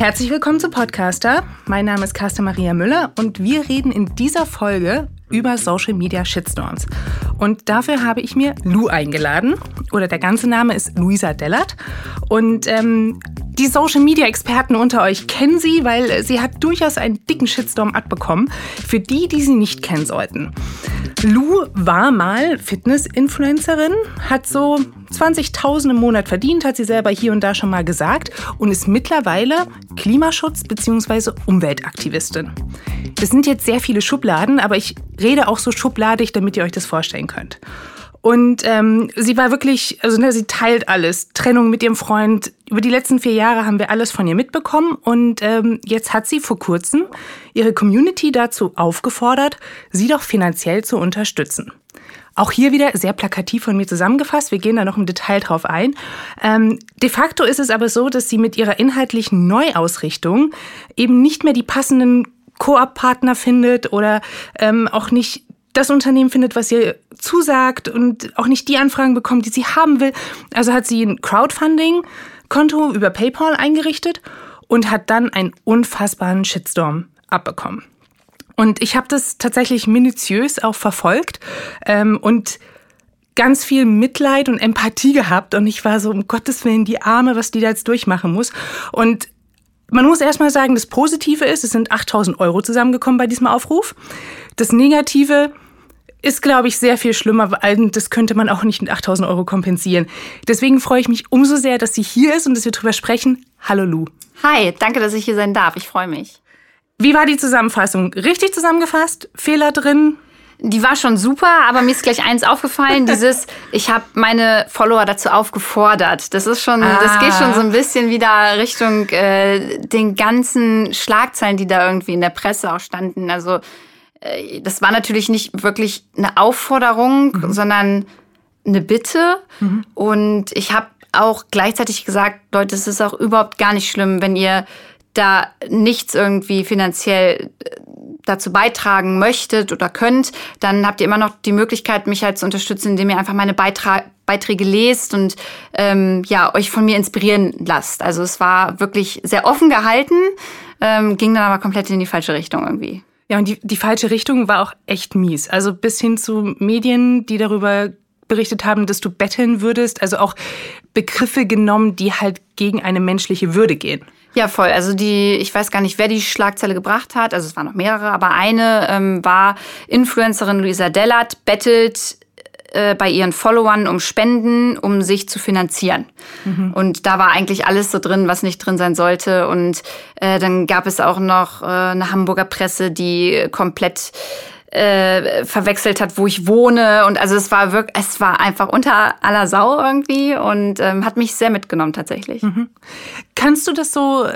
Herzlich willkommen zu Podcaster. Mein Name ist Carsten Maria Müller und wir reden in dieser Folge über Social Media Shitstorms. Und dafür habe ich mir Lou eingeladen. Oder der ganze Name ist Luisa Dellert. Und ähm, die Social Media Experten unter euch kennen sie, weil sie hat durchaus einen dicken Shitstorm abbekommen. Für die, die sie nicht kennen sollten. Lou war mal Fitness-Influencerin, hat so 20.000 im Monat verdient, hat sie selber hier und da schon mal gesagt und ist mittlerweile Klimaschutz- bzw. Umweltaktivistin. Das sind jetzt sehr viele Schubladen, aber ich rede auch so schubladig, damit ihr euch das vorstellen könnt. Und ähm, sie war wirklich, also ne, sie teilt alles. Trennung mit ihrem Freund. Über die letzten vier Jahre haben wir alles von ihr mitbekommen. Und ähm, jetzt hat sie vor kurzem ihre Community dazu aufgefordert, sie doch finanziell zu unterstützen. Auch hier wieder sehr plakativ von mir zusammengefasst. Wir gehen da noch im Detail drauf ein. Ähm, de facto ist es aber so, dass sie mit ihrer inhaltlichen Neuausrichtung eben nicht mehr die passenden Koop-Partner findet oder ähm, auch nicht das Unternehmen findet, was ihr zusagt und auch nicht die Anfragen bekommt, die sie haben will. Also hat sie ein Crowdfunding-Konto über PayPal eingerichtet und hat dann einen unfassbaren Shitstorm abbekommen. Und ich habe das tatsächlich minutiös auch verfolgt ähm, und ganz viel Mitleid und Empathie gehabt. Und ich war so, um Gottes Willen, die Arme, was die da jetzt durchmachen muss. Und man muss erstmal sagen, das Positive ist, es sind 8000 Euro zusammengekommen bei diesem Aufruf. Das Negative ist, glaube ich, sehr viel schlimmer, weil das könnte man auch nicht mit 8000 Euro kompensieren. Deswegen freue ich mich umso sehr, dass sie hier ist und dass wir drüber sprechen. Hallo Lu. Hi, danke, dass ich hier sein darf. Ich freue mich. Wie war die Zusammenfassung? Richtig zusammengefasst? Fehler drin? Die war schon super, aber mir ist gleich eins aufgefallen, dieses, ich habe meine Follower dazu aufgefordert. Das ist schon, ah. das geht schon so ein bisschen wieder Richtung äh, den ganzen Schlagzeilen, die da irgendwie in der Presse auch standen. Also das war natürlich nicht wirklich eine Aufforderung, mhm. sondern eine Bitte. Mhm. Und ich habe auch gleichzeitig gesagt, Leute, es ist auch überhaupt gar nicht schlimm, wenn ihr da nichts irgendwie finanziell äh, dazu beitragen möchtet oder könnt, dann habt ihr immer noch die Möglichkeit, mich halt zu unterstützen, indem ihr einfach meine Beitra Beiträge lest und ähm, ja, euch von mir inspirieren lasst. Also es war wirklich sehr offen gehalten, ähm, ging dann aber komplett in die falsche Richtung irgendwie. Ja, und die, die falsche Richtung war auch echt mies. Also bis hin zu Medien, die darüber berichtet haben, dass du betteln würdest, also auch Begriffe genommen, die halt gegen eine menschliche Würde gehen. Ja, voll. Also die, ich weiß gar nicht, wer die Schlagzeile gebracht hat. Also es waren noch mehrere, aber eine ähm, war Influencerin Luisa Dellert bettelt äh, bei ihren Followern um Spenden, um sich zu finanzieren. Mhm. Und da war eigentlich alles so drin, was nicht drin sein sollte. Und äh, dann gab es auch noch äh, eine Hamburger Presse, die komplett äh, verwechselt hat, wo ich wohne. Und also es war wirklich, es war einfach unter aller Sau irgendwie und ähm, hat mich sehr mitgenommen tatsächlich. Mhm. Kannst du das so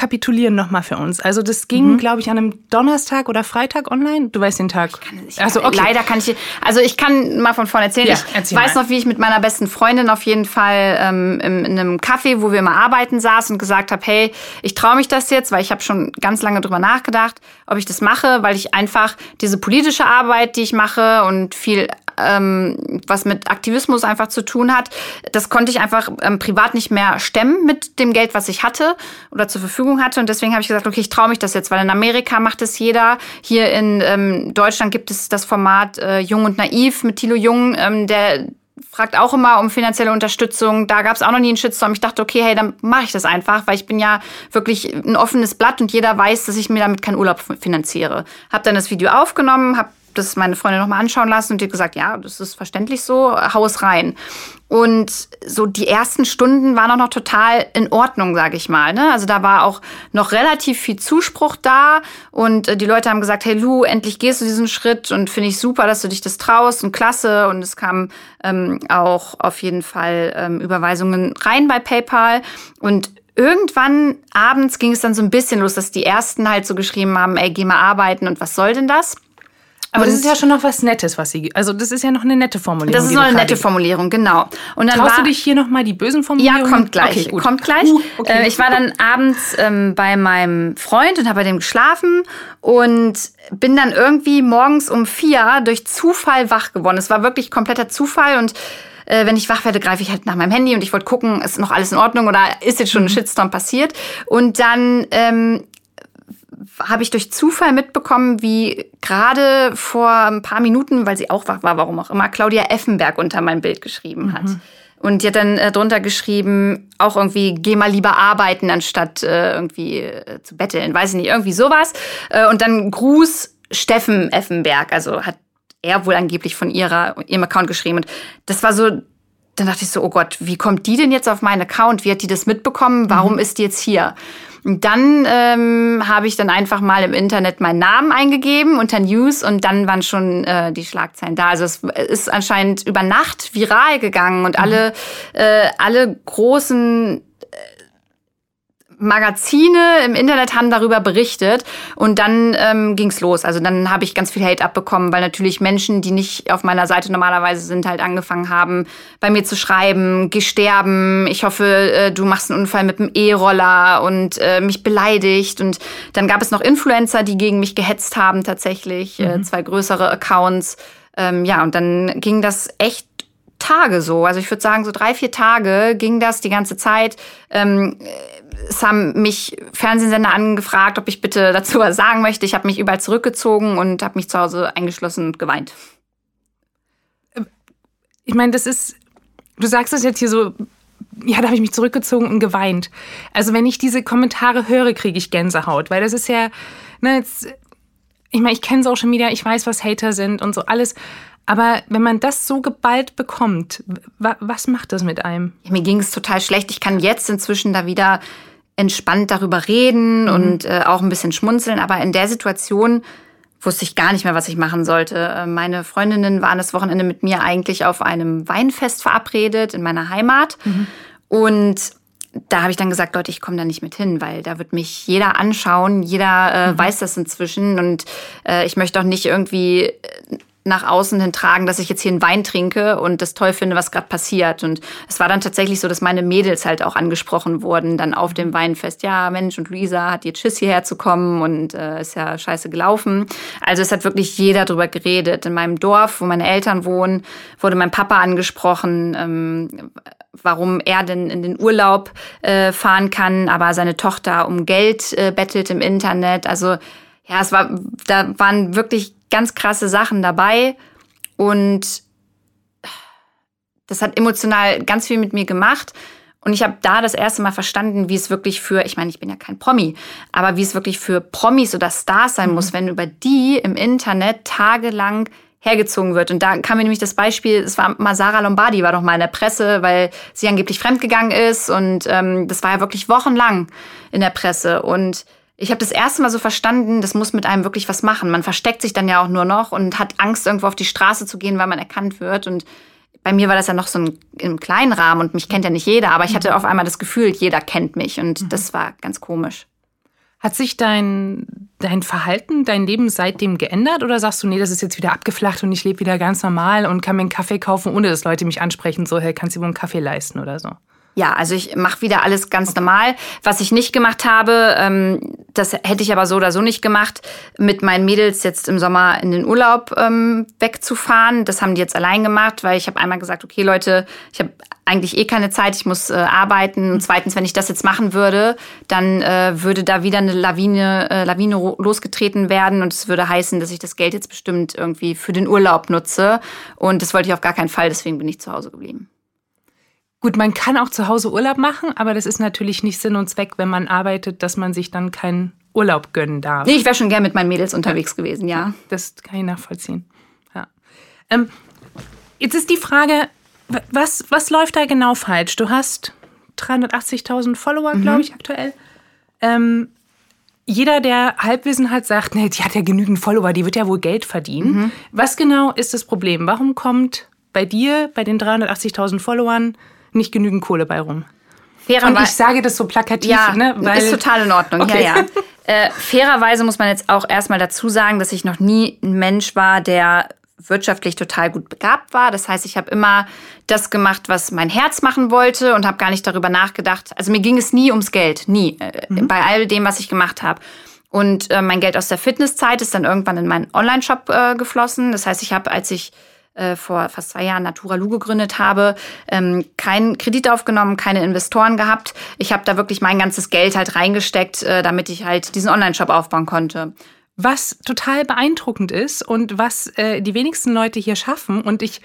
rekapitulieren nochmal für uns? Also das ging, mhm. glaube ich, an einem Donnerstag oder Freitag online. Du weißt den Tag. Ich kann, ich, also, okay. Leider kann ich. Also ich kann mal von vorne erzählen. Ja, ich weiß mal. noch, wie ich mit meiner besten Freundin auf jeden Fall ähm, in, in einem Café, wo wir mal arbeiten, saß und gesagt habe, hey, ich traue mich das jetzt, weil ich habe schon ganz lange drüber nachgedacht, ob ich das mache, weil ich einfach diese politische Arbeit, die ich mache und viel ähm, was mit Aktivismus einfach zu tun hat. Das konnte ich einfach ähm, privat nicht mehr stemmen mit dem Geld, was ich hatte oder zur Verfügung hatte. Und deswegen habe ich gesagt, okay, ich traue mich das jetzt, weil in Amerika macht es jeder. Hier in ähm, Deutschland gibt es das Format äh, Jung und Naiv mit Thilo Jung, ähm, der fragt auch immer um finanzielle Unterstützung. Da gab es auch noch nie einen Shitstorm. Ich dachte, okay, hey, dann mache ich das einfach, weil ich bin ja wirklich ein offenes Blatt und jeder weiß, dass ich mir damit keinen Urlaub finanziere. Hab dann das Video aufgenommen, habe das meine Freundin nochmal anschauen lassen und die hat gesagt, ja, das ist verständlich so, hau es rein. Und so die ersten Stunden waren auch noch total in Ordnung, sage ich mal. Ne? Also da war auch noch relativ viel Zuspruch da und äh, die Leute haben gesagt, hey Lu, endlich gehst du diesen Schritt und finde ich super, dass du dich das traust und klasse. Und es kamen ähm, auch auf jeden Fall ähm, Überweisungen rein bei PayPal und Irgendwann abends ging es dann so ein bisschen los, dass die ersten halt so geschrieben haben, ey, geh mal arbeiten und was soll denn das? Aber das ist ja schon noch was Nettes, was sie. Also das ist ja noch eine nette Formulierung. Das ist noch eine nette Formulierung, genau. Und dann Traust war, du dich hier noch mal die bösen Formulierungen? Ja, kommt gleich. Okay, kommt gleich. Uh, okay. äh, ich war dann abends ähm, bei meinem Freund und habe bei dem geschlafen und bin dann irgendwie morgens um vier durch Zufall wach geworden. Es war wirklich kompletter Zufall und äh, wenn ich wach werde, greife ich halt nach meinem Handy und ich wollte gucken, ist noch alles in Ordnung oder ist jetzt schon ein mhm. Shitstorm passiert. Und dann ähm, habe ich durch Zufall mitbekommen, wie gerade vor ein paar Minuten, weil sie auch wach war, warum auch immer, Claudia Effenberg unter mein Bild geschrieben hat. Mhm. Und die hat dann äh, drunter geschrieben, auch irgendwie, geh mal lieber arbeiten, anstatt äh, irgendwie äh, zu betteln. Weiß ich nicht, irgendwie sowas. Äh, und dann Gruß Steffen Effenberg, also hat er wohl angeblich von ihrer, ihrem Account geschrieben. Und das war so, dann dachte ich so, oh Gott, wie kommt die denn jetzt auf meinen Account? Wie hat die das mitbekommen? Warum mhm. ist die jetzt hier? Dann ähm, habe ich dann einfach mal im Internet meinen Namen eingegeben unter News und dann waren schon äh, die Schlagzeilen da. Also es ist anscheinend über Nacht viral gegangen und mhm. alle, äh, alle großen Magazine im Internet haben darüber berichtet und dann ähm, ging's los. Also dann habe ich ganz viel Hate abbekommen, weil natürlich Menschen, die nicht auf meiner Seite normalerweise sind, halt angefangen haben, bei mir zu schreiben, geh sterben, ich hoffe, äh, du machst einen Unfall mit dem E-Roller und äh, mich beleidigt. Und dann gab es noch Influencer, die gegen mich gehetzt haben tatsächlich, äh, mhm. äh, zwei größere Accounts. Ähm, ja, und dann ging das echt Tage so. Also ich würde sagen, so drei, vier Tage ging das die ganze Zeit. Ähm, es haben mich Fernsehsender angefragt, ob ich bitte dazu was sagen möchte. Ich habe mich überall zurückgezogen und habe mich zu Hause eingeschlossen und geweint. Ich meine, das ist, du sagst es jetzt hier so, ja, da habe ich mich zurückgezogen und geweint. Also wenn ich diese Kommentare höre, kriege ich Gänsehaut, weil das ist ja, ne, jetzt, ich meine, ich kenne Social Media, ich weiß, was Hater sind und so alles. Aber wenn man das so geballt bekommt, was macht das mit einem? Ja, mir ging es total schlecht. Ich kann jetzt inzwischen da wieder entspannt darüber reden mhm. und äh, auch ein bisschen schmunzeln. Aber in der Situation wusste ich gar nicht mehr, was ich machen sollte. Äh, meine Freundinnen waren das Wochenende mit mir eigentlich auf einem Weinfest verabredet in meiner Heimat. Mhm. Und da habe ich dann gesagt, Leute, ich komme da nicht mit hin, weil da wird mich jeder anschauen. Jeder äh, mhm. weiß das inzwischen. Und äh, ich möchte auch nicht irgendwie äh, nach außen hin tragen, dass ich jetzt hier einen Wein trinke und das toll finde, was gerade passiert. Und es war dann tatsächlich so, dass meine Mädels halt auch angesprochen wurden, dann auf dem Weinfest. Ja, Mensch, und Luisa hat jetzt Schiss hierher zu kommen und äh, ist ja scheiße gelaufen. Also es hat wirklich jeder drüber geredet. In meinem Dorf, wo meine Eltern wohnen, wurde mein Papa angesprochen, ähm, warum er denn in den Urlaub äh, fahren kann, aber seine Tochter um Geld äh, bettelt im Internet. Also ja, es war, da waren wirklich ganz krasse Sachen dabei und das hat emotional ganz viel mit mir gemacht. Und ich habe da das erste Mal verstanden, wie es wirklich für, ich meine, ich bin ja kein Promi, aber wie es wirklich für Promis oder Stars sein mhm. muss, wenn über die im Internet tagelang hergezogen wird. Und da kam mir nämlich das Beispiel, es war mal Sarah Lombardi, war doch mal in der Presse, weil sie angeblich fremdgegangen ist. Und ähm, das war ja wirklich wochenlang in der Presse. Und ich habe das erste Mal so verstanden, das muss mit einem wirklich was machen. Man versteckt sich dann ja auch nur noch und hat Angst, irgendwo auf die Straße zu gehen, weil man erkannt wird. Und bei mir war das ja noch so ein, im kleinen Rahmen und mich kennt ja nicht jeder, aber ich hatte mhm. auf einmal das Gefühl, jeder kennt mich und mhm. das war ganz komisch. Hat sich dein, dein Verhalten, dein Leben seitdem geändert oder sagst du, nee, das ist jetzt wieder abgeflacht und ich lebe wieder ganz normal und kann mir einen Kaffee kaufen, ohne dass Leute mich ansprechen, so, hey, kannst du mir einen Kaffee leisten oder so? Ja, also ich mache wieder alles ganz normal. Was ich nicht gemacht habe, ähm, das hätte ich aber so oder so nicht gemacht, mit meinen Mädels jetzt im Sommer in den Urlaub ähm, wegzufahren. Das haben die jetzt allein gemacht, weil ich habe einmal gesagt, okay Leute, ich habe eigentlich eh keine Zeit, ich muss äh, arbeiten. Und zweitens, wenn ich das jetzt machen würde, dann äh, würde da wieder eine Lawine, äh, Lawine losgetreten werden und es würde heißen, dass ich das Geld jetzt bestimmt irgendwie für den Urlaub nutze. Und das wollte ich auf gar keinen Fall, deswegen bin ich zu Hause geblieben. Gut, man kann auch zu Hause Urlaub machen, aber das ist natürlich nicht Sinn und Zweck, wenn man arbeitet, dass man sich dann keinen Urlaub gönnen darf. Nee, ich wäre schon gern mit meinen Mädels unterwegs gewesen, ja. Das kann ich nachvollziehen. Ja. Ähm, jetzt ist die Frage, was, was läuft da genau falsch? Du hast 380.000 Follower, mhm. glaube ich, aktuell. Ähm, jeder, der Halbwissen hat, sagt, nee, die hat ja genügend Follower, die wird ja wohl Geld verdienen. Mhm. Was genau ist das Problem? Warum kommt bei dir, bei den 380.000 Followern, nicht genügend Kohle bei rum. Fairerweise, und ich sage das so plakativ, ja, ne? Weil, ist total in Ordnung. Okay. Ja, ja. Äh, fairerweise muss man jetzt auch erstmal dazu sagen, dass ich noch nie ein Mensch war, der wirtschaftlich total gut begabt war. Das heißt, ich habe immer das gemacht, was mein Herz machen wollte und habe gar nicht darüber nachgedacht. Also mir ging es nie ums Geld, nie. Äh, mhm. Bei all dem, was ich gemacht habe. Und äh, mein Geld aus der Fitnesszeit ist dann irgendwann in meinen Online-Shop äh, geflossen. Das heißt, ich habe, als ich äh, vor fast zwei Jahren Naturalu gegründet habe, ähm, keinen Kredit aufgenommen, keine Investoren gehabt. Ich habe da wirklich mein ganzes Geld halt reingesteckt, äh, damit ich halt diesen Online-Shop aufbauen konnte. Was total beeindruckend ist und was äh, die wenigsten Leute hier schaffen. Und ich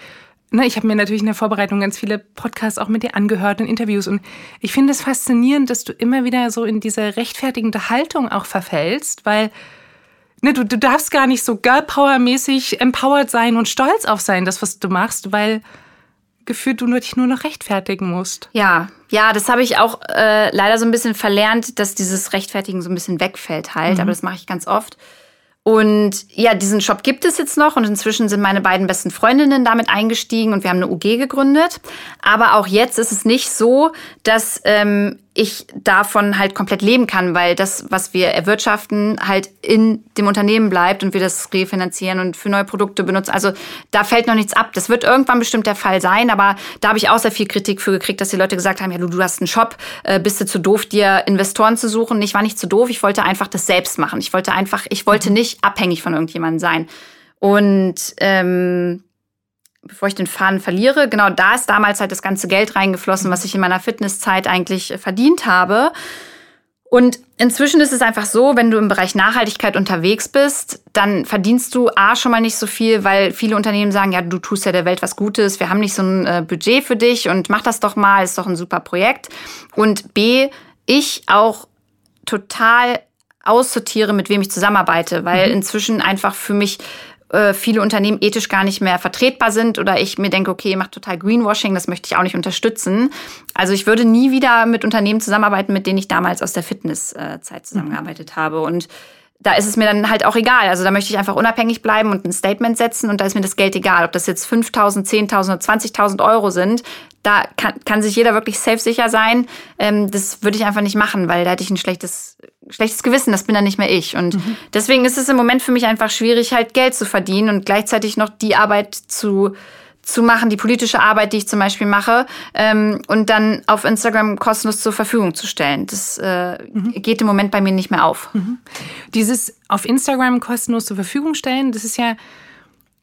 ne, ich habe mir natürlich in der Vorbereitung ganz viele Podcasts auch mit dir angehört und Interviews. Und ich finde es faszinierend, dass du immer wieder so in diese rechtfertigende Haltung auch verfällst, weil ne, du, du darfst gar nicht so Girl Power-mäßig empowered sein und stolz auf sein, das, was du machst, weil gefühlt du nur dich nur noch rechtfertigen musst. Ja, ja, das habe ich auch äh, leider so ein bisschen verlernt, dass dieses Rechtfertigen so ein bisschen wegfällt halt. Mhm. Aber das mache ich ganz oft. Und ja, diesen Shop gibt es jetzt noch und inzwischen sind meine beiden besten Freundinnen damit eingestiegen und wir haben eine UG gegründet. Aber auch jetzt ist es nicht so, dass ähm, ich davon halt komplett leben kann, weil das, was wir erwirtschaften, halt in dem Unternehmen bleibt und wir das refinanzieren und für neue Produkte benutzen. Also da fällt noch nichts ab. Das wird irgendwann bestimmt der Fall sein, aber da habe ich auch sehr viel Kritik für gekriegt, dass die Leute gesagt haben, ja, du, du hast einen Shop, äh, bist du zu doof, dir Investoren zu suchen. Ich war nicht zu doof, ich wollte einfach das selbst machen. Ich wollte einfach, ich wollte mhm. nicht abhängig von irgendjemandem sein. Und ähm, bevor ich den Faden verliere, genau da ist damals halt das ganze Geld reingeflossen, was ich in meiner Fitnesszeit eigentlich äh, verdient habe. Und inzwischen ist es einfach so, wenn du im Bereich Nachhaltigkeit unterwegs bist, dann verdienst du A schon mal nicht so viel, weil viele Unternehmen sagen, ja, du tust ja der Welt was Gutes, wir haben nicht so ein äh, Budget für dich und mach das doch mal, ist doch ein super Projekt. Und B, ich auch total aussortiere, mit wem ich zusammenarbeite, weil mhm. inzwischen einfach für mich äh, viele Unternehmen ethisch gar nicht mehr vertretbar sind oder ich mir denke, okay, ihr macht total Greenwashing, das möchte ich auch nicht unterstützen. Also ich würde nie wieder mit Unternehmen zusammenarbeiten, mit denen ich damals aus der Fitnesszeit zusammengearbeitet mhm. habe. Und da ist es mir dann halt auch egal. Also da möchte ich einfach unabhängig bleiben und ein Statement setzen und da ist mir das Geld egal. Ob das jetzt 5.000, 10.000 oder 20.000 Euro sind, da kann, kann sich jeder wirklich safe sicher sein. Ähm, das würde ich einfach nicht machen, weil da hätte ich ein schlechtes, schlechtes Gewissen. Das bin dann nicht mehr ich. Und mhm. deswegen ist es im Moment für mich einfach schwierig, halt Geld zu verdienen und gleichzeitig noch die Arbeit zu zu machen, die politische Arbeit, die ich zum Beispiel mache, ähm, und dann auf Instagram kostenlos zur Verfügung zu stellen. Das äh, mhm. geht im Moment bei mir nicht mehr auf. Mhm. Dieses auf Instagram kostenlos zur Verfügung stellen, das ist ja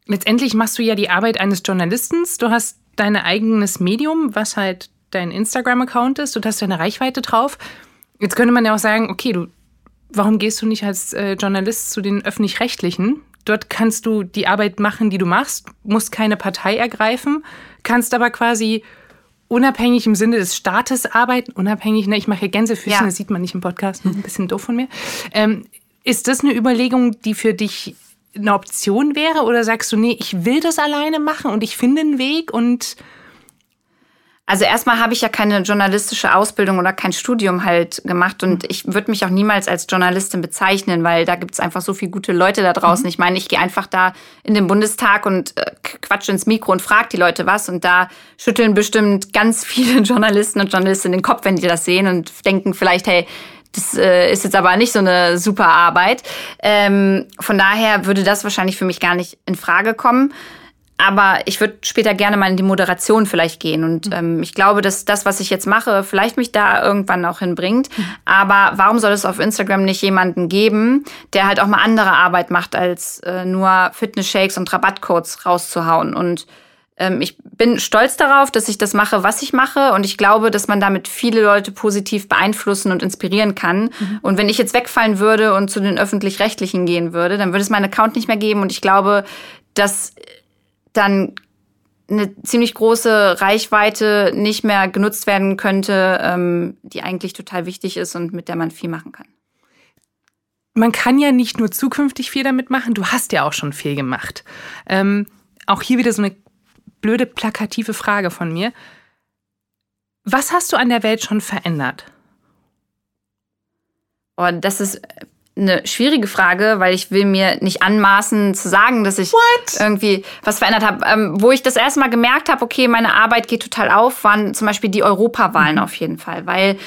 letztendlich machst du ja die Arbeit eines Journalisten. Du hast dein eigenes Medium, was halt dein Instagram-Account ist. Du hast deine Reichweite drauf. Jetzt könnte man ja auch sagen, okay, du, warum gehst du nicht als äh, Journalist zu den öffentlich-rechtlichen? Dort kannst du die Arbeit machen, die du machst, musst keine Partei ergreifen, kannst aber quasi unabhängig im Sinne des Staates arbeiten, unabhängig, ne, ich mache hier Gänsefüßchen, ja. das sieht man nicht im Podcast, ein bisschen doof von mir. Ähm, ist das eine Überlegung, die für dich eine Option wäre? Oder sagst du, nee, ich will das alleine machen und ich finde einen Weg und also erstmal habe ich ja keine journalistische Ausbildung oder kein Studium halt gemacht und mhm. ich würde mich auch niemals als Journalistin bezeichnen, weil da gibt es einfach so viele gute Leute da draußen. Mhm. Ich meine, ich gehe einfach da in den Bundestag und äh, quatsche ins Mikro und frage die Leute was und da schütteln bestimmt ganz viele Journalisten und Journalistinnen den Kopf, wenn die das sehen und denken vielleicht, hey, das äh, ist jetzt aber nicht so eine super Arbeit. Ähm, von daher würde das wahrscheinlich für mich gar nicht in Frage kommen. Aber ich würde später gerne mal in die Moderation vielleicht gehen. Und mhm. ähm, ich glaube, dass das, was ich jetzt mache, vielleicht mich da irgendwann auch hinbringt. Mhm. Aber warum soll es auf Instagram nicht jemanden geben, der halt auch mal andere Arbeit macht, als äh, nur Fitness-Shakes und Rabattcodes rauszuhauen? Und ähm, ich bin stolz darauf, dass ich das mache, was ich mache. Und ich glaube, dass man damit viele Leute positiv beeinflussen und inspirieren kann. Mhm. Und wenn ich jetzt wegfallen würde und zu den öffentlich-rechtlichen gehen würde, dann würde es meinen Account nicht mehr geben. Und ich glaube, dass dann eine ziemlich große Reichweite nicht mehr genutzt werden könnte, ähm, die eigentlich total wichtig ist und mit der man viel machen kann. Man kann ja nicht nur zukünftig viel damit machen, du hast ja auch schon viel gemacht. Ähm, auch hier wieder so eine blöde plakative Frage von mir. Was hast du an der Welt schon verändert? Oh, das ist eine schwierige Frage, weil ich will mir nicht anmaßen zu sagen, dass ich What? irgendwie was verändert habe. Ähm, wo ich das erste Mal gemerkt habe, okay, meine Arbeit geht total auf, waren zum Beispiel die Europawahlen mhm. auf jeden Fall, weil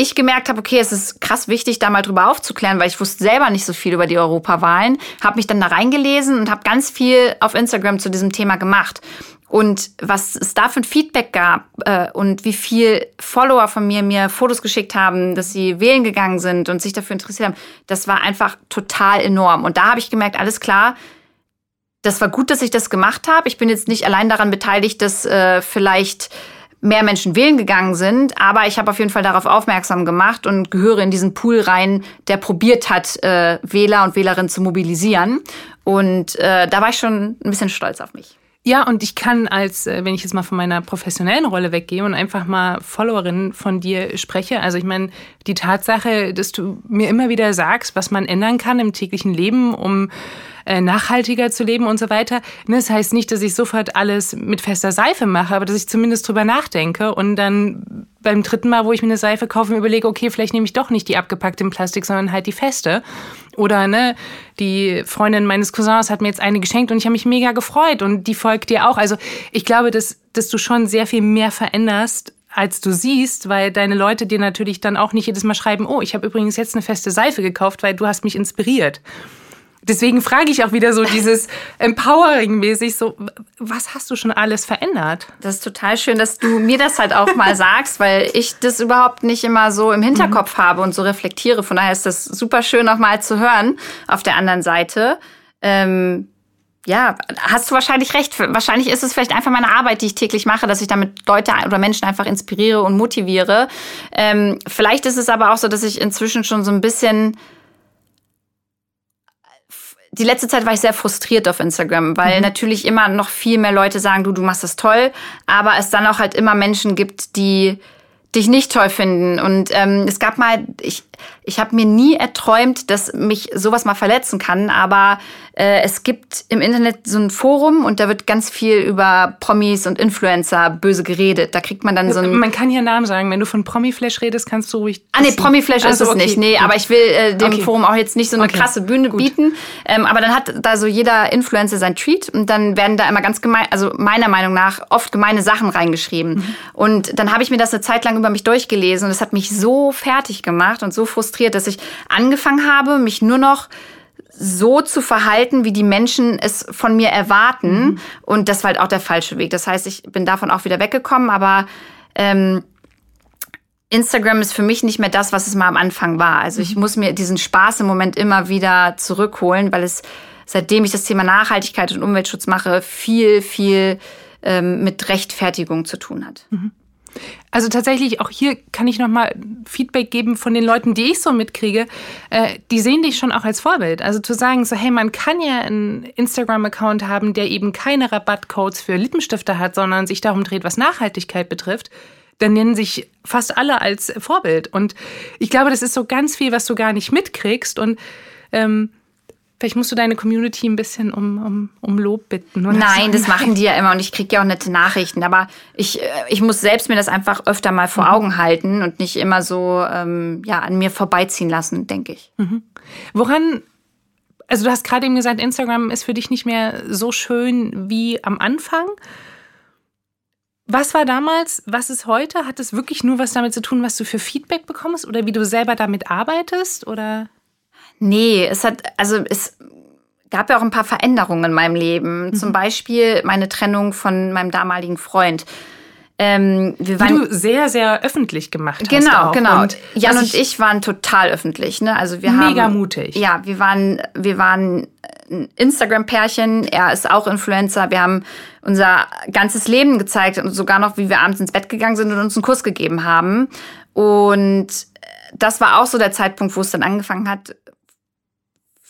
ich gemerkt habe, okay, es ist krass wichtig, da mal drüber aufzuklären, weil ich wusste selber nicht so viel über die Europawahlen, habe mich dann da reingelesen und habe ganz viel auf Instagram zu diesem Thema gemacht. Und was es da für ein Feedback gab äh, und wie viel Follower von mir mir Fotos geschickt haben, dass sie wählen gegangen sind und sich dafür interessiert haben, das war einfach total enorm. Und da habe ich gemerkt, alles klar, das war gut, dass ich das gemacht habe. Ich bin jetzt nicht allein daran beteiligt, dass äh, vielleicht mehr Menschen wählen gegangen sind, aber ich habe auf jeden Fall darauf aufmerksam gemacht und gehöre in diesen Pool rein, der probiert hat, äh, Wähler und Wählerinnen zu mobilisieren. Und äh, da war ich schon ein bisschen stolz auf mich. Ja, und ich kann als, äh, wenn ich jetzt mal von meiner professionellen Rolle weggehe und einfach mal Followerin von dir spreche, also ich meine, die Tatsache, dass du mir immer wieder sagst, was man ändern kann im täglichen Leben, um äh, nachhaltiger zu leben und so weiter. Ne, das heißt nicht, dass ich sofort alles mit fester Seife mache, aber dass ich zumindest drüber nachdenke und dann beim dritten Mal, wo ich mir eine Seife kaufe, überlege, okay, vielleicht nehme ich doch nicht die abgepackte in Plastik, sondern halt die feste. Oder ne, die Freundin meines Cousins hat mir jetzt eine geschenkt und ich habe mich mega gefreut und die folgt dir auch. Also ich glaube, dass, dass du schon sehr viel mehr veränderst, als du siehst, weil deine Leute dir natürlich dann auch nicht jedes Mal schreiben, oh, ich habe übrigens jetzt eine feste Seife gekauft, weil du hast mich inspiriert. Deswegen frage ich auch wieder so dieses Empowering-mäßig, so, was hast du schon alles verändert? Das ist total schön, dass du mir das halt auch mal sagst, weil ich das überhaupt nicht immer so im Hinterkopf mhm. habe und so reflektiere. Von daher ist das super schön auch mal zu hören auf der anderen Seite. Ähm, ja, hast du wahrscheinlich recht. Wahrscheinlich ist es vielleicht einfach meine Arbeit, die ich täglich mache, dass ich damit Leute oder Menschen einfach inspiriere und motiviere. Ähm, vielleicht ist es aber auch so, dass ich inzwischen schon so ein bisschen die letzte Zeit war ich sehr frustriert auf Instagram, weil mhm. natürlich immer noch viel mehr Leute sagen, du, du machst das toll, aber es dann auch halt immer Menschen gibt, die dich nicht toll finden. Und ähm, es gab mal, ich, ich habe mir nie erträumt, dass mich sowas mal verletzen kann, aber äh, es gibt im Internet so ein Forum und da wird ganz viel über Promis und Influencer böse geredet. Da kriegt man dann so ein. Man kann hier Namen sagen. Wenn du von Promiflash redest, kannst du ruhig. Ah, nee, Promiflash also, ist es okay. nicht. Nee, aber ich will äh, dem okay. Forum auch jetzt nicht so eine okay. krasse Bühne Gut. bieten. Ähm, aber dann hat da so jeder Influencer sein Tweet und dann werden da immer ganz gemein, also meiner Meinung nach, oft gemeine Sachen reingeschrieben. Mhm. Und dann habe ich mir das eine Zeit lang über mich durchgelesen und es hat mich so fertig gemacht und so frustriert, dass ich angefangen habe, mich nur noch so zu verhalten, wie die Menschen es von mir erwarten. Mhm. Und das war halt auch der falsche Weg. Das heißt, ich bin davon auch wieder weggekommen, aber ähm, Instagram ist für mich nicht mehr das, was es mal am Anfang war. Also ich mhm. muss mir diesen Spaß im Moment immer wieder zurückholen, weil es, seitdem ich das Thema Nachhaltigkeit und Umweltschutz mache, viel, viel ähm, mit Rechtfertigung zu tun hat. Mhm. Also tatsächlich, auch hier kann ich nochmal Feedback geben von den Leuten, die ich so mitkriege. Äh, die sehen dich schon auch als Vorbild. Also zu sagen, so, hey, man kann ja einen Instagram-Account haben, der eben keine Rabattcodes für Lippenstifte hat, sondern sich darum dreht, was Nachhaltigkeit betrifft. Dann nennen sich fast alle als Vorbild. Und ich glaube, das ist so ganz viel, was du gar nicht mitkriegst. Und ähm, Vielleicht musst du deine Community ein bisschen um, um, um Lob bitten. Oder Nein, so. das machen die ja immer und ich kriege ja auch nette Nachrichten. Aber ich, äh, ich muss selbst mir das einfach öfter mal vor mhm. Augen halten und nicht immer so ähm, ja, an mir vorbeiziehen lassen, denke ich. Mhm. Woran, also du hast gerade eben gesagt, Instagram ist für dich nicht mehr so schön wie am Anfang. Was war damals, was ist heute? Hat es wirklich nur was damit zu tun, was du für Feedback bekommst oder wie du selber damit arbeitest? Oder? Nee, es hat, also es gab ja auch ein paar Veränderungen in meinem Leben. Mhm. Zum Beispiel meine Trennung von meinem damaligen Freund. Ähm, wir waren, du sehr, sehr öffentlich gemacht hast. Genau, auch. genau. Und Jan und ich waren total öffentlich. Ne? Also wir mega haben, mutig. Ja, wir waren, wir waren ein Instagram-Pärchen. Er ist auch Influencer. Wir haben unser ganzes Leben gezeigt und sogar noch, wie wir abends ins Bett gegangen sind und uns einen Kuss gegeben haben. Und das war auch so der Zeitpunkt, wo es dann angefangen hat,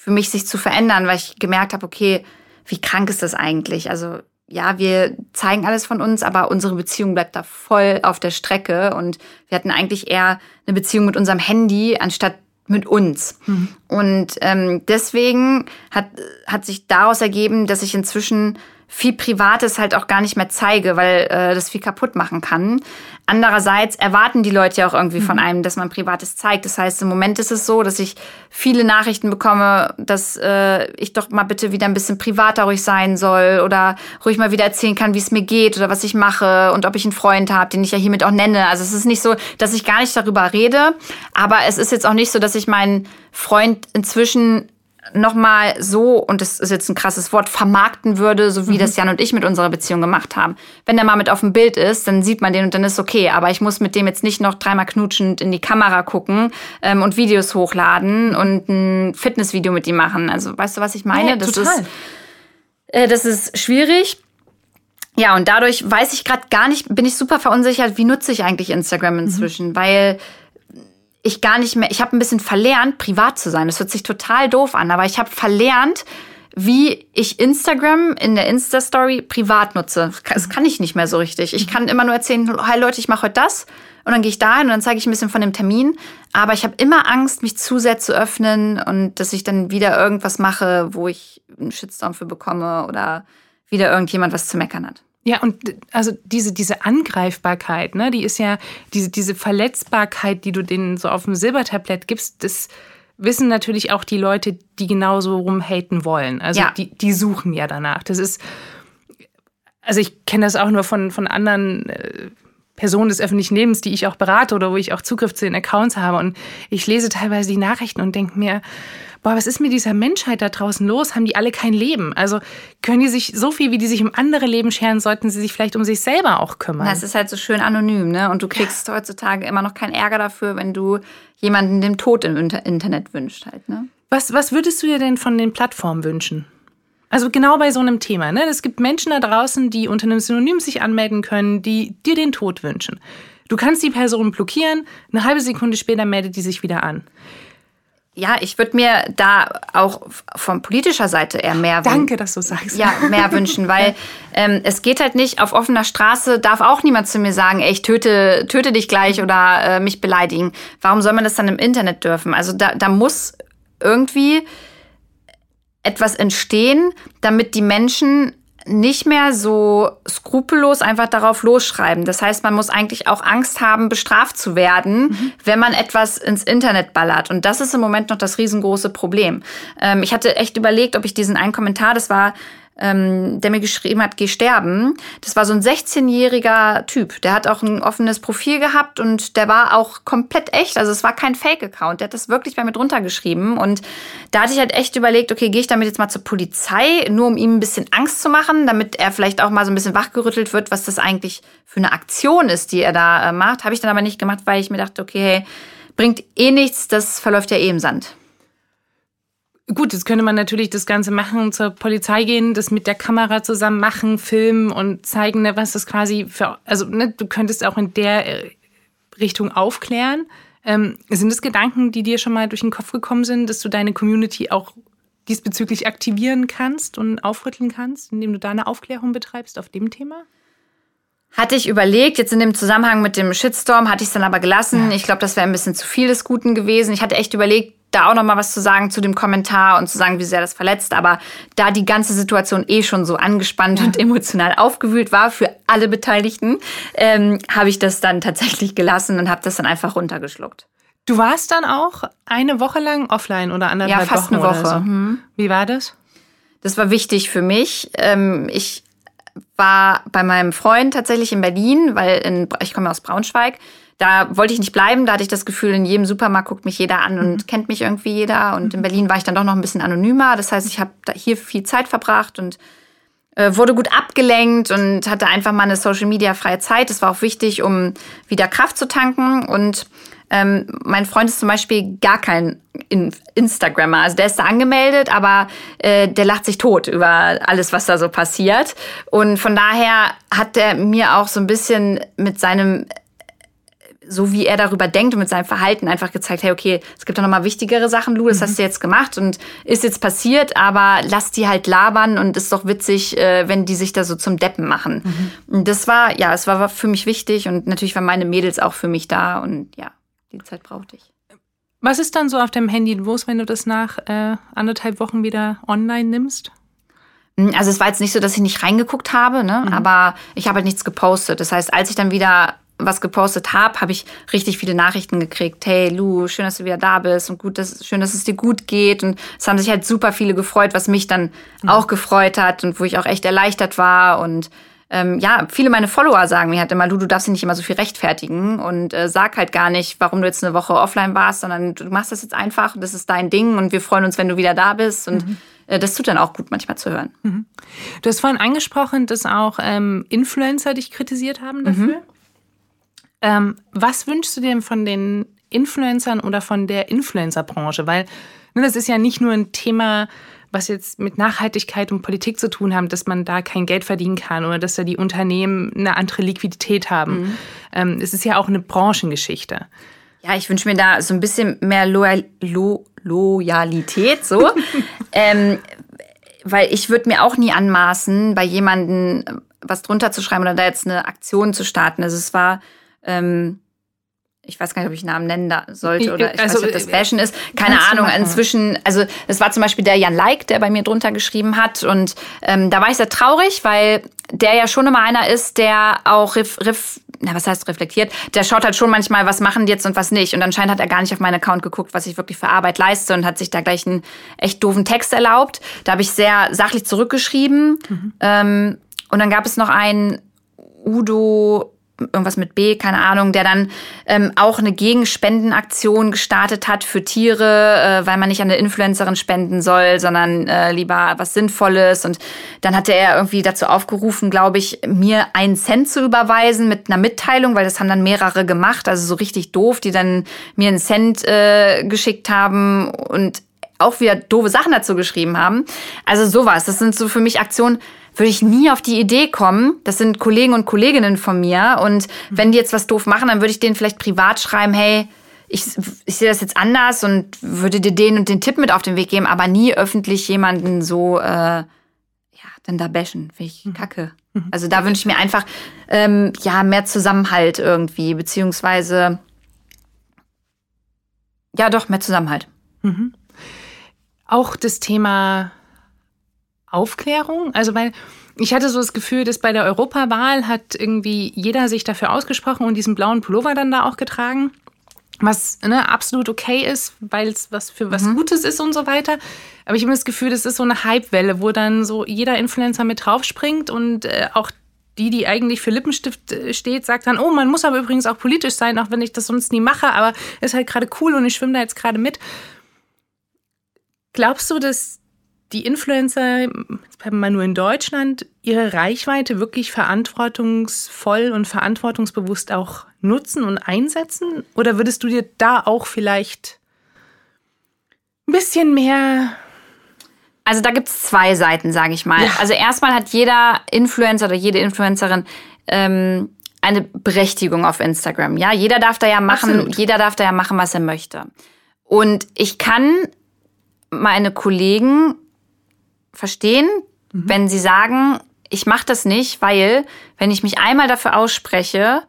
für mich sich zu verändern, weil ich gemerkt habe, okay, wie krank ist das eigentlich? Also ja, wir zeigen alles von uns, aber unsere Beziehung bleibt da voll auf der Strecke und wir hatten eigentlich eher eine Beziehung mit unserem Handy anstatt mit uns. Mhm. Und ähm, deswegen hat, hat sich daraus ergeben, dass ich inzwischen viel Privates halt auch gar nicht mehr zeige, weil äh, das viel kaputt machen kann. Andererseits erwarten die Leute ja auch irgendwie mhm. von einem, dass man Privates zeigt. Das heißt, im Moment ist es so, dass ich viele Nachrichten bekomme, dass äh, ich doch mal bitte wieder ein bisschen privater ruhig sein soll oder ruhig mal wieder erzählen kann, wie es mir geht oder was ich mache und ob ich einen Freund habe, den ich ja hiermit auch nenne. Also es ist nicht so, dass ich gar nicht darüber rede, aber es ist jetzt auch nicht so, dass ich meinen Freund inzwischen nochmal so, und das ist jetzt ein krasses Wort, vermarkten würde, so wie mhm. das Jan und ich mit unserer Beziehung gemacht haben. Wenn der mal mit auf dem Bild ist, dann sieht man den und dann ist okay. Aber ich muss mit dem jetzt nicht noch dreimal knutschend in die Kamera gucken ähm, und Videos hochladen und ein Fitnessvideo mit ihm machen. Also weißt du, was ich meine? Ja, das total. ist Äh, das ist schwierig. Ja, und dadurch weiß ich gerade gar nicht, bin ich super verunsichert, wie nutze ich eigentlich Instagram mhm. inzwischen, mhm. weil ich gar nicht mehr, ich habe ein bisschen verlernt, privat zu sein. Das hört sich total doof an, aber ich habe verlernt, wie ich Instagram in der Insta-Story privat nutze. Das kann ich nicht mehr so richtig. Ich kann immer nur erzählen, hi Leute, ich mache heute das. Und dann gehe ich da hin und dann zeige ich ein bisschen von dem Termin. Aber ich habe immer Angst, mich zu sehr zu öffnen und dass ich dann wieder irgendwas mache, wo ich einen Shitstorm für bekomme oder wieder irgendjemand was zu meckern hat. Ja, und also diese, diese Angreifbarkeit, ne, die ist ja, diese, diese Verletzbarkeit, die du denen so auf dem Silbertablett gibst, das wissen natürlich auch die Leute, die genauso rumhaten wollen. Also ja. die, die suchen ja danach. Das ist, also ich kenne das auch nur von, von anderen äh, Personen des öffentlichen Lebens, die ich auch berate oder wo ich auch Zugriff zu den Accounts habe. Und ich lese teilweise die Nachrichten und denke mir, boah, was ist mit dieser Menschheit da draußen los? Haben die alle kein Leben? Also können die sich so viel, wie die sich um andere Leben scheren, sollten sie sich vielleicht um sich selber auch kümmern. Das ist halt so schön anonym, ne? Und du kriegst ja. heutzutage immer noch keinen Ärger dafür, wenn du jemanden dem Tod im Internet wünscht halt, ne? Was, was würdest du dir denn von den Plattformen wünschen? Also genau bei so einem Thema. Ne? Es gibt Menschen da draußen, die unter einem Synonym sich anmelden können, die dir den Tod wünschen. Du kannst die Person blockieren, eine halbe Sekunde später meldet die sich wieder an ja, ich würde mir da auch von politischer Seite eher mehr wünschen. Danke, dass du sagst. Ja, mehr wünschen, weil ähm, es geht halt nicht, auf offener Straße darf auch niemand zu mir sagen, ey, ich töte, töte dich gleich oder äh, mich beleidigen. Warum soll man das dann im Internet dürfen? Also da, da muss irgendwie etwas entstehen, damit die Menschen nicht mehr so skrupellos einfach darauf losschreiben. Das heißt, man muss eigentlich auch Angst haben, bestraft zu werden, mhm. wenn man etwas ins Internet ballert. Und das ist im Moment noch das riesengroße Problem. Ähm, ich hatte echt überlegt, ob ich diesen einen Kommentar, das war ähm, der mir geschrieben hat, geh sterben. Das war so ein 16-jähriger Typ. Der hat auch ein offenes Profil gehabt und der war auch komplett echt. Also es war kein Fake-Account. Der hat das wirklich bei mir drunter geschrieben. Und da hatte ich halt echt überlegt, okay, gehe ich damit jetzt mal zur Polizei, nur um ihm ein bisschen Angst zu machen, damit er vielleicht auch mal so ein bisschen wachgerüttelt wird, was das eigentlich für eine Aktion ist, die er da äh, macht. Habe ich dann aber nicht gemacht, weil ich mir dachte, okay, hey, bringt eh nichts, das verläuft ja eh im Sand. Gut, jetzt könnte man natürlich das Ganze machen, zur Polizei gehen, das mit der Kamera zusammen machen, filmen und zeigen, ne, was das quasi für, also ne, du könntest auch in der äh, Richtung aufklären. Ähm, sind es Gedanken, die dir schon mal durch den Kopf gekommen sind, dass du deine Community auch diesbezüglich aktivieren kannst und aufrütteln kannst, indem du da eine Aufklärung betreibst auf dem Thema? Hatte ich überlegt, jetzt in dem Zusammenhang mit dem Shitstorm hatte ich es dann aber gelassen. Ja. Ich glaube, das wäre ein bisschen zu viel des Guten gewesen. Ich hatte echt überlegt, da auch noch mal was zu sagen zu dem Kommentar und zu sagen, wie sehr das verletzt. Aber da die ganze Situation eh schon so angespannt ja. und emotional aufgewühlt war für alle Beteiligten, ähm, habe ich das dann tatsächlich gelassen und habe das dann einfach runtergeschluckt. Du warst dann auch eine Woche lang offline oder anderthalb Wochen? Ja, fast Wochen eine Woche. So. Hm. Wie war das? Das war wichtig für mich. Ähm, ich war bei meinem Freund tatsächlich in Berlin, weil in, ich komme aus Braunschweig da wollte ich nicht bleiben. Da hatte ich das Gefühl, in jedem Supermarkt guckt mich jeder an und mhm. kennt mich irgendwie jeder. Und in Berlin war ich dann doch noch ein bisschen anonymer. Das heißt, ich habe hier viel Zeit verbracht und äh, wurde gut abgelenkt und hatte einfach mal eine Social Media freie Zeit. Das war auch wichtig, um wieder Kraft zu tanken. Und ähm, mein Freund ist zum Beispiel gar kein in Instagrammer. Also der ist da angemeldet, aber äh, der lacht sich tot über alles, was da so passiert. Und von daher hat er mir auch so ein bisschen mit seinem so wie er darüber denkt und mit seinem Verhalten einfach gezeigt, hey, okay, es gibt doch nochmal wichtigere Sachen, Lu, das mhm. hast du jetzt gemacht und ist jetzt passiert, aber lass die halt labern und ist doch witzig, äh, wenn die sich da so zum Deppen machen. Mhm. Und das war, ja, es war für mich wichtig und natürlich waren meine Mädels auch für mich da und ja, die Zeit brauchte ich. Was ist dann so auf deinem Handy los, wenn du das nach äh, anderthalb Wochen wieder online nimmst? Hm, also es war jetzt nicht so, dass ich nicht reingeguckt habe, ne? Mhm. aber ich habe halt nichts gepostet. Das heißt, als ich dann wieder was gepostet habe, habe ich richtig viele Nachrichten gekriegt. Hey Lu, schön, dass du wieder da bist und gut, dass, schön, dass es dir gut geht. Und es haben sich halt super viele gefreut, was mich dann mhm. auch gefreut hat und wo ich auch echt erleichtert war. Und ähm, ja, viele meine Follower sagen mir halt immer, Lu, du darfst dich nicht immer so viel rechtfertigen und äh, sag halt gar nicht, warum du jetzt eine Woche offline warst, sondern du machst das jetzt einfach, das ist dein Ding und wir freuen uns, wenn du wieder da bist. Und mhm äh, das tut dann auch gut manchmal zu hören. Mhm. Du hast vorhin angesprochen, dass auch ähm, Influencer dich kritisiert haben dafür. Mhm. Ähm, was wünschst du dir denn von den Influencern oder von der Influencer-Branche? Weil Ne, das ist ja nicht nur ein Thema, was jetzt mit Nachhaltigkeit und Politik zu tun haben, dass man da kein Geld verdienen kann oder dass da die Unternehmen eine andere Liquidität haben. Mhm. Ähm, es ist ja auch eine Branchengeschichte. Ja, ich wünsche mir da so ein bisschen mehr Loyal Lo Loyalität, so. ähm, weil ich würde mir auch nie anmaßen, bei jemandem was drunter zu schreiben oder da jetzt eine Aktion zu starten. Also es war ähm, ich weiß gar nicht, ob ich Namen nennen sollte oder ich also, weiß nicht, ob das Bashen ist. Keine Ahnung. Inzwischen, also es war zum Beispiel der Jan Like, der bei mir drunter geschrieben hat. Und ähm, da war ich sehr traurig, weil der ja schon immer einer ist, der auch ref, ref, na, was heißt reflektiert? Der schaut halt schon manchmal, was machen die jetzt und was nicht. Und anscheinend hat er gar nicht auf meinen Account geguckt, was ich wirklich für Arbeit leiste und hat sich da gleich einen echt doofen Text erlaubt. Da habe ich sehr sachlich zurückgeschrieben. Mhm. Ähm, und dann gab es noch einen Udo irgendwas mit B, keine Ahnung, der dann ähm, auch eine Gegenspendenaktion gestartet hat für Tiere, äh, weil man nicht an eine Influencerin spenden soll, sondern äh, lieber was Sinnvolles. Und dann hatte er irgendwie dazu aufgerufen, glaube ich, mir einen Cent zu überweisen mit einer Mitteilung, weil das haben dann mehrere gemacht, also so richtig doof, die dann mir einen Cent äh, geschickt haben und auch wieder doofe Sachen dazu geschrieben haben. Also sowas. Das sind so für mich Aktionen, würde ich nie auf die Idee kommen. Das sind Kollegen und Kolleginnen von mir. Und wenn die jetzt was doof machen, dann würde ich denen vielleicht privat schreiben, hey, ich, ich sehe das jetzt anders und würde dir den und den Tipp mit auf den Weg geben, aber nie öffentlich jemanden so, äh, ja, dann da bashen. Finde ich mhm. kacke. Mhm. Also da wünsche ich mir einfach, ähm, ja, mehr Zusammenhalt irgendwie, beziehungsweise, ja, doch, mehr Zusammenhalt. Mhm. Auch das Thema Aufklärung? Also, weil ich hatte so das Gefühl, dass bei der Europawahl hat irgendwie jeder sich dafür ausgesprochen und diesen blauen Pullover dann da auch getragen. Was ne, absolut okay ist, weil es was für was mhm. Gutes ist und so weiter. Aber ich habe das Gefühl, das ist so eine Hypewelle, wo dann so jeder Influencer mit draufspringt und äh, auch die, die eigentlich für Lippenstift äh, steht, sagt dann, oh, man muss aber übrigens auch politisch sein, auch wenn ich das sonst nie mache, aber ist halt gerade cool und ich schwimme da jetzt gerade mit. Glaubst du, dass die Influencer, jetzt bleiben wir mal nur in Deutschland, ihre Reichweite wirklich verantwortungsvoll und verantwortungsbewusst auch nutzen und einsetzen? Oder würdest du dir da auch vielleicht ein bisschen mehr. Also da gibt es zwei Seiten, sage ich mal. Ja. Also erstmal hat jeder Influencer oder jede Influencerin ähm, eine Berechtigung auf Instagram. Ja, jeder darf da ja machen, Absolut. jeder darf da ja machen, was er möchte. Und ich kann meine Kollegen verstehen, mhm. wenn sie sagen, ich mache das nicht, weil wenn ich mich einmal dafür ausspreche,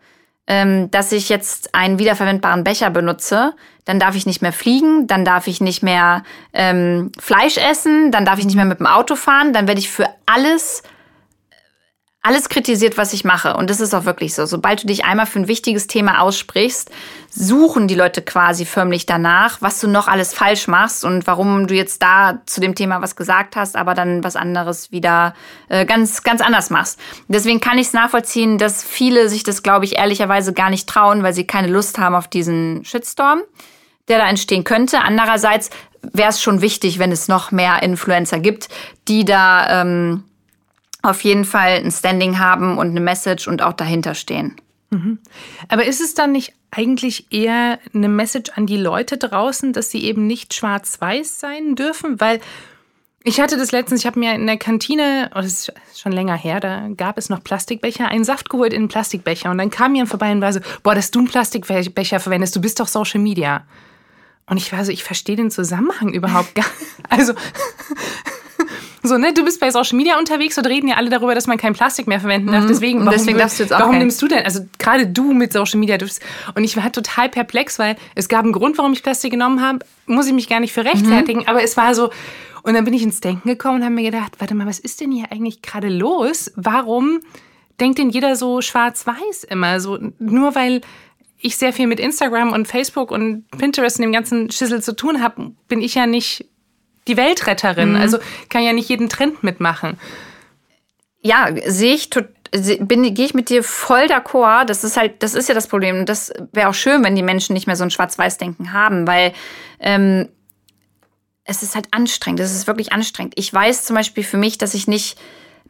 ähm, dass ich jetzt einen wiederverwendbaren Becher benutze, dann darf ich nicht mehr fliegen, dann darf ich nicht mehr ähm, Fleisch essen, dann darf ich nicht mehr mit dem Auto fahren, dann werde ich für alles alles kritisiert, was ich mache. Und das ist auch wirklich so. Sobald du dich einmal für ein wichtiges Thema aussprichst, suchen die Leute quasi förmlich danach, was du noch alles falsch machst und warum du jetzt da zu dem Thema was gesagt hast, aber dann was anderes wieder äh, ganz, ganz anders machst. Deswegen kann ich es nachvollziehen, dass viele sich das, glaube ich, ehrlicherweise gar nicht trauen, weil sie keine Lust haben auf diesen Shitstorm, der da entstehen könnte. Andererseits wäre es schon wichtig, wenn es noch mehr Influencer gibt, die da ähm, auf jeden Fall ein Standing haben und eine Message und auch dahinter stehen. Mhm. Aber ist es dann nicht eigentlich eher eine Message an die Leute draußen, dass sie eben nicht schwarz-weiß sein dürfen? Weil ich hatte das letztens, ich habe mir in der Kantine, oh, das ist schon länger her, da gab es noch Plastikbecher, einen Saft geholt in einen Plastikbecher. Und dann kam mir vorbei und war so, boah, dass du einen Plastikbecher verwendest, du bist doch Social Media. Und ich war so, ich verstehe den Zusammenhang überhaupt gar nicht. Also, so, ne, du bist bei Social Media unterwegs und reden ja alle darüber, dass man kein Plastik mehr verwenden darf. Mhm. Deswegen, warum, deswegen darfst du jetzt auch warum nimmst du denn, also gerade du mit Social Media, du bist, und ich war total perplex, weil es gab einen Grund, warum ich Plastik genommen habe, muss ich mich gar nicht für rechtfertigen, mhm. aber es war so, und dann bin ich ins Denken gekommen und habe mir gedacht, warte mal, was ist denn hier eigentlich gerade los? Warum denkt denn jeder so schwarz-weiß immer? So, nur weil ich sehr viel mit Instagram und Facebook und Pinterest und dem ganzen Schissel zu tun habe, bin ich ja nicht die Weltretterin. Mhm. Also kann ja nicht jeden Trend mitmachen. Ja, sehe ich bin gehe ich mit dir voll d'accord. Das ist halt, das ist ja das Problem. Das wäre auch schön, wenn die Menschen nicht mehr so ein Schwarz-Weiß-Denken haben, weil ähm, es ist halt anstrengend. Es ist wirklich anstrengend. Ich weiß zum Beispiel für mich, dass ich nicht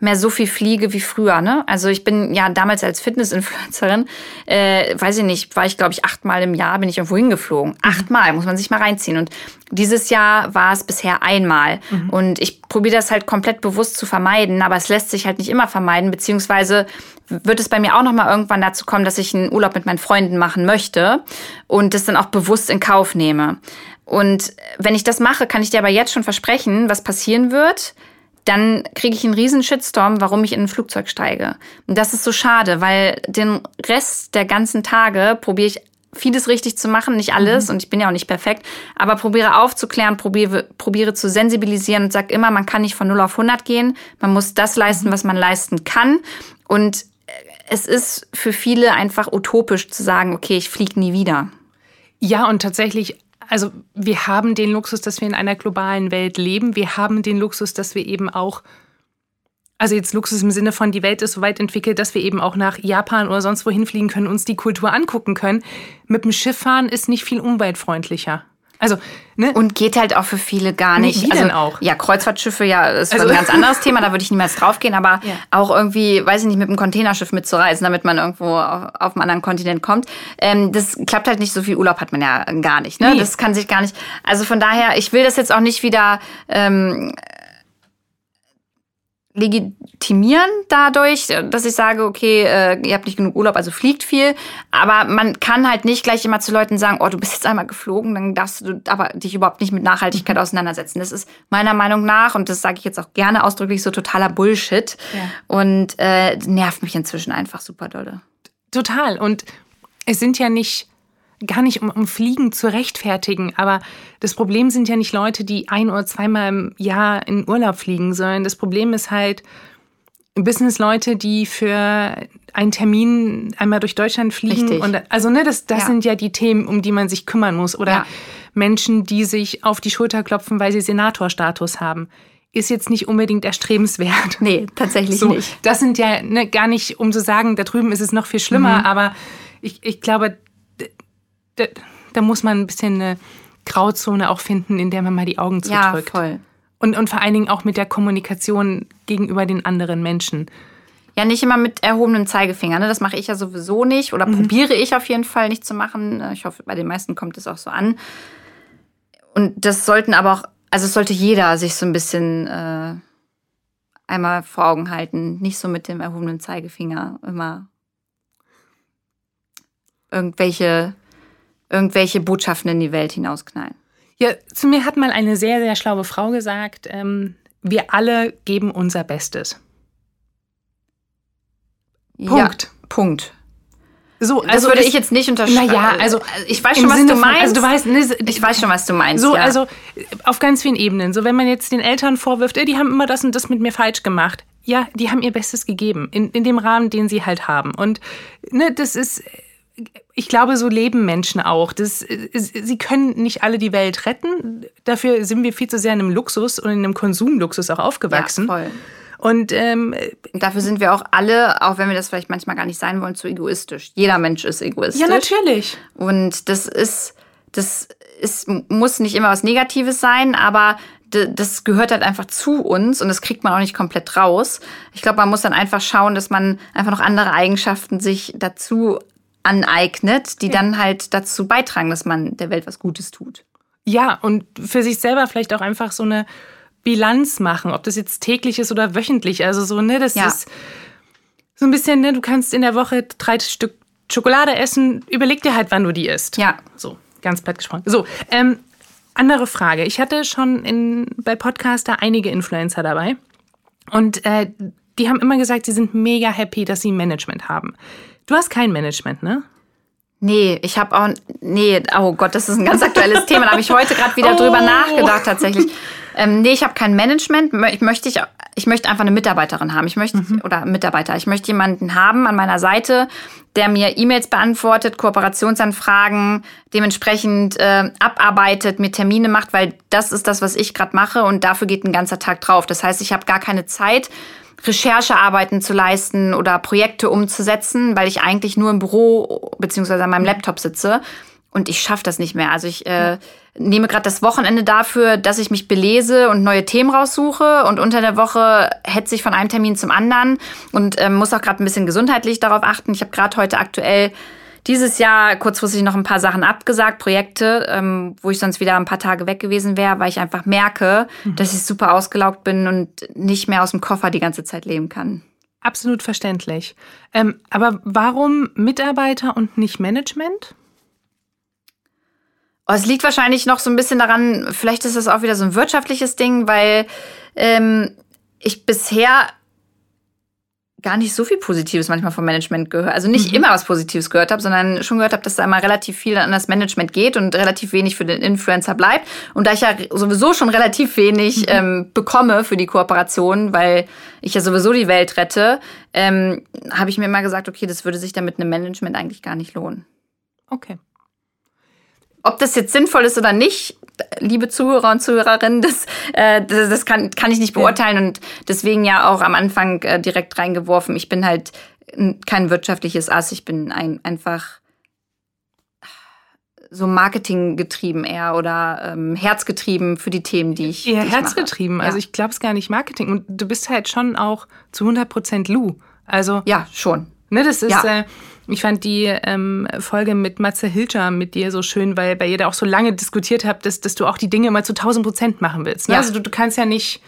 mehr so viel fliege wie früher. Ne? Also ich bin ja damals als Fitness-Influencerin, äh, weiß ich nicht, war ich glaube ich achtmal im Jahr bin ich irgendwo hingeflogen. Mhm. Achtmal muss man sich mal reinziehen. Und dieses Jahr war es bisher einmal. Mhm. Und ich probiere das halt komplett bewusst zu vermeiden, aber es lässt sich halt nicht immer vermeiden, beziehungsweise wird es bei mir auch noch mal irgendwann dazu kommen, dass ich einen Urlaub mit meinen Freunden machen möchte und das dann auch bewusst in Kauf nehme. Und wenn ich das mache, kann ich dir aber jetzt schon versprechen, was passieren wird dann kriege ich einen riesen Shitstorm, warum ich in ein Flugzeug steige. Und das ist so schade, weil den Rest der ganzen Tage probiere ich vieles richtig zu machen, nicht alles mhm. und ich bin ja auch nicht perfekt, aber probiere aufzuklären, probiere, probiere zu sensibilisieren und sage immer, man kann nicht von 0 auf 100 gehen, man muss das leisten, mhm. was man leisten kann und es ist für viele einfach utopisch zu sagen, okay, ich fliege nie wieder. Ja, und tatsächlich also wir haben den Luxus, dass wir in einer globalen Welt leben. Wir haben den Luxus, dass wir eben auch, also jetzt Luxus im Sinne von, die Welt ist so weit entwickelt, dass wir eben auch nach Japan oder sonst wohin fliegen können, uns die Kultur angucken können. Mit dem Schiff fahren ist nicht viel umweltfreundlicher. Also, ne? Und geht halt auch für viele gar nicht. Wie also, denn auch? Ja, Kreuzfahrtschiffe, ja, ist also, ein ganz anderes Thema, da würde ich niemals draufgehen, aber ja. auch irgendwie, weiß ich nicht, mit einem Containerschiff mitzureisen, damit man irgendwo auf, auf einem anderen Kontinent kommt. Ähm, das klappt halt nicht, so viel Urlaub hat man ja gar nicht. Ne? Nee. Das kann sich gar nicht. Also von daher, ich will das jetzt auch nicht wieder ähm, legitimieren dadurch, dass ich sage, okay, äh, ihr habt nicht genug Urlaub, also fliegt viel. Aber man kann halt nicht gleich immer zu Leuten sagen, oh, du bist jetzt einmal geflogen, dann darfst du aber dich überhaupt nicht mit Nachhaltigkeit mhm. auseinandersetzen. Das ist meiner Meinung nach, und das sage ich jetzt auch gerne ausdrücklich, so totaler Bullshit. Ja. Und äh, nervt mich inzwischen einfach super dolle. Total. Und es sind ja nicht gar nicht um, um Fliegen zu rechtfertigen, aber das Problem sind ja nicht Leute, die ein oder zweimal im Jahr in Urlaub fliegen, sondern das Problem ist halt Business-Leute, die für einen Termin einmal durch Deutschland fliegen. Richtig. Und also ne, das, das ja. sind ja die Themen, um die man sich kümmern muss. Oder ja. Menschen, die sich auf die Schulter klopfen, weil sie Senatorstatus haben ist jetzt nicht unbedingt erstrebenswert. Nee, tatsächlich so, nicht. Das sind ja ne, gar nicht, um zu sagen, da drüben ist es noch viel schlimmer, mhm. aber ich, ich glaube, da, da, muss man ein bisschen eine Grauzone auch finden, in der man mal die Augen zudrückt. Ja, voll. Und, und vor allen Dingen auch mit der Kommunikation gegenüber den anderen Menschen. Ja, nicht immer mit erhobenem Zeigefinger. Ne? Das mache ich ja sowieso nicht oder mhm. probiere ich auf jeden Fall nicht zu machen. Ich hoffe, bei den meisten kommt es auch so an. Und das sollten aber auch, also es sollte jeder sich so ein bisschen äh, einmal vor Augen halten. Nicht so mit dem erhobenen Zeigefinger immer irgendwelche irgendwelche Botschaften in die Welt hinausknallen. Ja, zu mir hat mal eine sehr, sehr schlaue Frau gesagt, ähm, wir alle geben unser Bestes. Punkt. Ja, Punkt. So, also das würde ich jetzt nicht unterschreiben. Naja, also ich weiß schon, was Sinne du meinst. also du weißt, ne, ich weiß schon, was du meinst. So, ja. also auf ganz vielen Ebenen. So, wenn man jetzt den Eltern vorwirft, die haben immer das und das mit mir falsch gemacht. Ja, die haben ihr Bestes gegeben in, in dem Rahmen, den sie halt haben. Und ne, das ist ich glaube, so leben Menschen auch. Das, sie können nicht alle die Welt retten. Dafür sind wir viel zu sehr in einem Luxus und in einem Konsumluxus auch aufgewachsen. Ja, voll. Und ähm, dafür sind wir auch alle, auch wenn wir das vielleicht manchmal gar nicht sein wollen, zu egoistisch. Jeder Mensch ist egoistisch. Ja, natürlich. Und das ist, das ist, muss nicht immer was Negatives sein, aber das gehört halt einfach zu uns und das kriegt man auch nicht komplett raus. Ich glaube, man muss dann einfach schauen, dass man einfach noch andere Eigenschaften sich dazu aneignet, die ja. dann halt dazu beitragen, dass man der Welt was Gutes tut. Ja, und für sich selber vielleicht auch einfach so eine Bilanz machen, ob das jetzt täglich ist oder wöchentlich. Also so, ne, das ja. ist so ein bisschen, ne, du kannst in der Woche drei Stück Schokolade essen, überleg dir halt, wann du die isst. Ja. So, ganz platt gesprochen. So, ähm, andere Frage. Ich hatte schon in, bei Podcaster einige Influencer dabei und äh, die haben immer gesagt, sie sind mega happy, dass sie Management haben. Du hast kein Management, ne? Nee, ich habe auch. Nee, oh Gott, das ist ein ganz aktuelles Thema. Da habe ich heute gerade wieder oh. drüber nachgedacht, tatsächlich. Ähm, nee, ich habe kein Management. Ich möchte, ich, ich möchte einfach eine Mitarbeiterin haben. Ich möchte, mhm. oder Mitarbeiter, ich möchte jemanden haben an meiner Seite, der mir E-Mails beantwortet, Kooperationsanfragen dementsprechend äh, abarbeitet, mir Termine macht, weil das ist das, was ich gerade mache und dafür geht ein ganzer Tag drauf. Das heißt, ich habe gar keine Zeit Recherchearbeiten zu leisten oder Projekte umzusetzen, weil ich eigentlich nur im Büro beziehungsweise an meinem Laptop sitze. und ich schaffe das nicht mehr. Also ich äh, nehme gerade das Wochenende dafür, dass ich mich belese und neue Themen raussuche. Und unter der Woche hetze ich von einem Termin zum anderen und ähm, muss auch gerade ein bisschen gesundheitlich darauf achten. Ich habe gerade heute aktuell dieses Jahr kurzfristig noch ein paar Sachen abgesagt, Projekte, ähm, wo ich sonst wieder ein paar Tage weg gewesen wäre, weil ich einfach merke, mhm. dass ich super ausgelaugt bin und nicht mehr aus dem Koffer die ganze Zeit leben kann. Absolut verständlich. Ähm, aber warum Mitarbeiter und nicht Management? Oh, es liegt wahrscheinlich noch so ein bisschen daran, vielleicht ist das auch wieder so ein wirtschaftliches Ding, weil ähm, ich bisher gar nicht so viel Positives manchmal vom Management gehört. Also nicht mhm. immer was Positives gehört habe, sondern schon gehört habe, dass da immer relativ viel an das Management geht und relativ wenig für den Influencer bleibt. Und da ich ja sowieso schon relativ wenig mhm. ähm, bekomme für die Kooperation, weil ich ja sowieso die Welt rette, ähm, habe ich mir immer gesagt, okay, das würde sich dann mit einem Management eigentlich gar nicht lohnen. Okay. Ob das jetzt sinnvoll ist oder nicht, liebe Zuhörer und Zuhörerinnen, das, äh, das, das kann, kann ich nicht beurteilen ja. und deswegen ja auch am Anfang äh, direkt reingeworfen. Ich bin halt kein wirtschaftliches Ass, ich bin ein, einfach so Marketing getrieben eher oder ähm, herzgetrieben für die Themen, die ich. Eher herzgetrieben. Mache. Also ich glaube es gar nicht Marketing. Und du bist halt schon auch zu 100 Prozent Lou. Also ja, schon. Ne, das ist. Ja. Äh, ich fand die ähm, Folge mit Matze Hilter mit dir so schön, weil bei ihr da auch so lange diskutiert habt, dass, dass du auch die Dinge immer zu 1000 Prozent machen willst. Ne? Ja. Also du, du kannst ja nicht.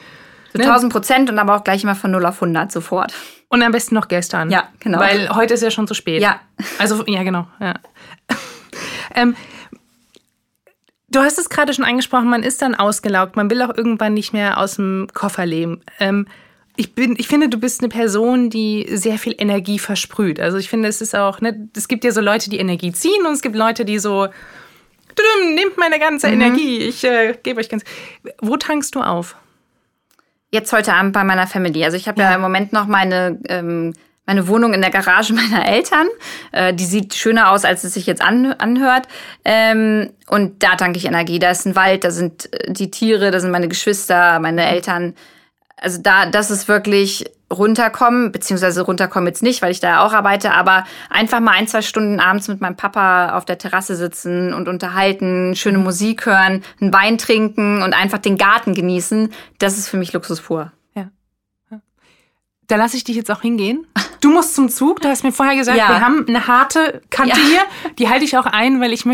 Zu ne? 1000 Prozent und aber auch gleich immer von 0 auf 100 sofort. Und am besten noch gestern. Ja, genau. Weil heute ist ja schon zu spät. Ja. Also, ja, genau. Ja. ähm, Du hast es gerade schon angesprochen, man ist dann ausgelaugt, man will auch irgendwann nicht mehr aus dem Koffer leben. Ähm, ich bin, ich finde, du bist eine Person, die sehr viel Energie versprüht. Also ich finde, es ist auch, ne, es gibt ja so Leute, die Energie ziehen und es gibt Leute, die so, nehmt meine ganze mhm. Energie, ich äh, gebe euch ganz. Wo tankst du auf? Jetzt heute Abend bei meiner Familie. Also ich habe ja. ja. im Moment noch meine ähm, meine Wohnung in der Garage meiner Eltern. Äh, die sieht schöner aus, als es sich jetzt an, anhört. Ähm, und da tanke ich Energie. Da ist ein Wald, da sind äh, die Tiere, da sind meine Geschwister, meine Eltern. Also da, das ist wirklich runterkommen, beziehungsweise runterkommen jetzt nicht, weil ich da ja auch arbeite, aber einfach mal ein, zwei Stunden abends mit meinem Papa auf der Terrasse sitzen und unterhalten, schöne mhm. Musik hören, einen Wein trinken und einfach den Garten genießen, das ist für mich Luxus pur. Ja. Da lasse ich dich jetzt auch hingehen. Du musst zum Zug. Du hast mir vorher gesagt, ja. wir haben eine harte Kante ja. hier. Die halte ich auch ein, weil ich möchte